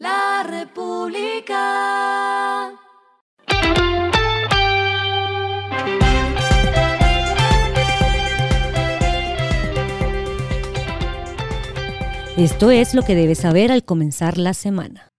La República. Esto es lo que debes saber al comenzar la semana.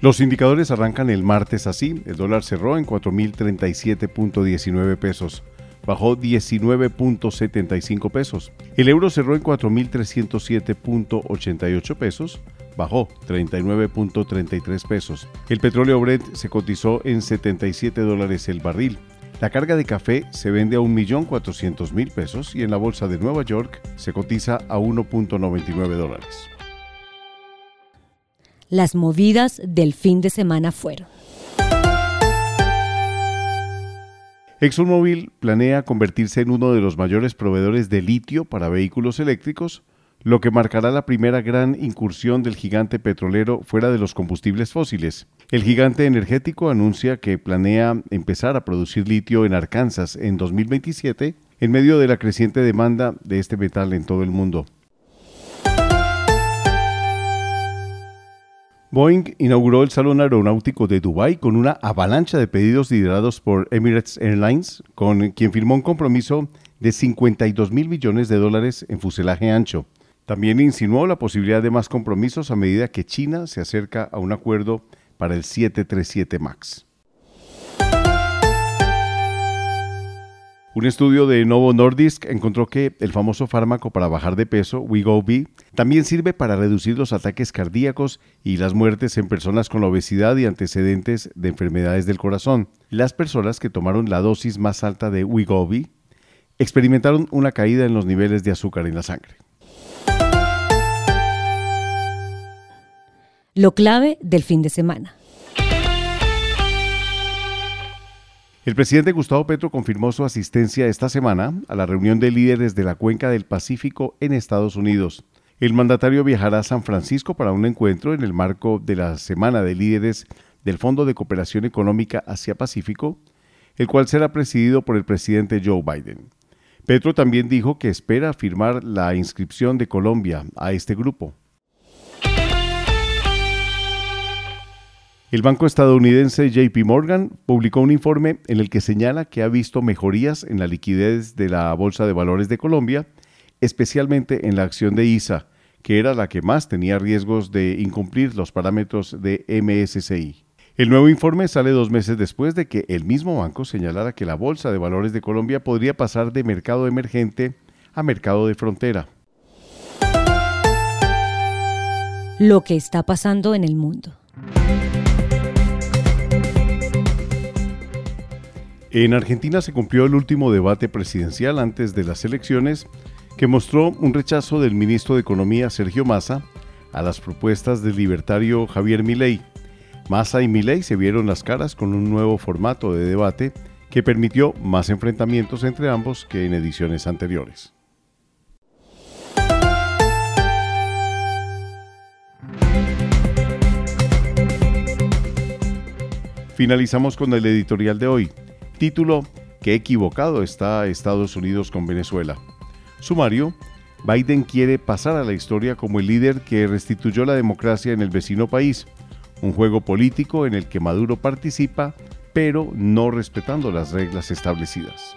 Los indicadores arrancan el martes así. El dólar cerró en 4.037.19 pesos. Bajó 19.75 pesos. El euro cerró en 4.307.88 pesos. Bajó 39.33 pesos. El petróleo Brent se cotizó en 77 dólares el barril. La carga de café se vende a 1.400.000 pesos y en la bolsa de Nueva York se cotiza a 1.99 dólares. Las movidas del fin de semana fueron. ExxonMobil planea convertirse en uno de los mayores proveedores de litio para vehículos eléctricos, lo que marcará la primera gran incursión del gigante petrolero fuera de los combustibles fósiles. El gigante energético anuncia que planea empezar a producir litio en Arkansas en 2027 en medio de la creciente demanda de este metal en todo el mundo. Boeing inauguró el Salón Aeronáutico de Dubái con una avalancha de pedidos liderados por Emirates Airlines, con quien firmó un compromiso de 52 mil millones de dólares en fuselaje ancho. También insinuó la posibilidad de más compromisos a medida que China se acerca a un acuerdo para el 737 MAX. Un estudio de Novo Nordisk encontró que el famoso fármaco para bajar de peso, Wegovy, también sirve para reducir los ataques cardíacos y las muertes en personas con obesidad y antecedentes de enfermedades del corazón. Las personas que tomaron la dosis más alta de Wegovy experimentaron una caída en los niveles de azúcar en la sangre. Lo clave del fin de semana. El presidente Gustavo Petro confirmó su asistencia esta semana a la reunión de líderes de la cuenca del Pacífico en Estados Unidos. El mandatario viajará a San Francisco para un encuentro en el marco de la Semana de Líderes del Fondo de Cooperación Económica Asia-Pacífico, el cual será presidido por el presidente Joe Biden. Petro también dijo que espera firmar la inscripción de Colombia a este grupo. El banco estadounidense JP Morgan publicó un informe en el que señala que ha visto mejorías en la liquidez de la Bolsa de Valores de Colombia, especialmente en la acción de ISA, que era la que más tenía riesgos de incumplir los parámetros de MSCI. El nuevo informe sale dos meses después de que el mismo banco señalara que la Bolsa de Valores de Colombia podría pasar de mercado emergente a mercado de frontera. Lo que está pasando en el mundo. En Argentina se cumplió el último debate presidencial antes de las elecciones que mostró un rechazo del ministro de Economía Sergio Massa a las propuestas del libertario Javier Milei. Massa y Milei se vieron las caras con un nuevo formato de debate que permitió más enfrentamientos entre ambos que en ediciones anteriores. Finalizamos con el editorial de hoy. Título, Qué equivocado está Estados Unidos con Venezuela. Sumario, Biden quiere pasar a la historia como el líder que restituyó la democracia en el vecino país, un juego político en el que Maduro participa, pero no respetando las reglas establecidas.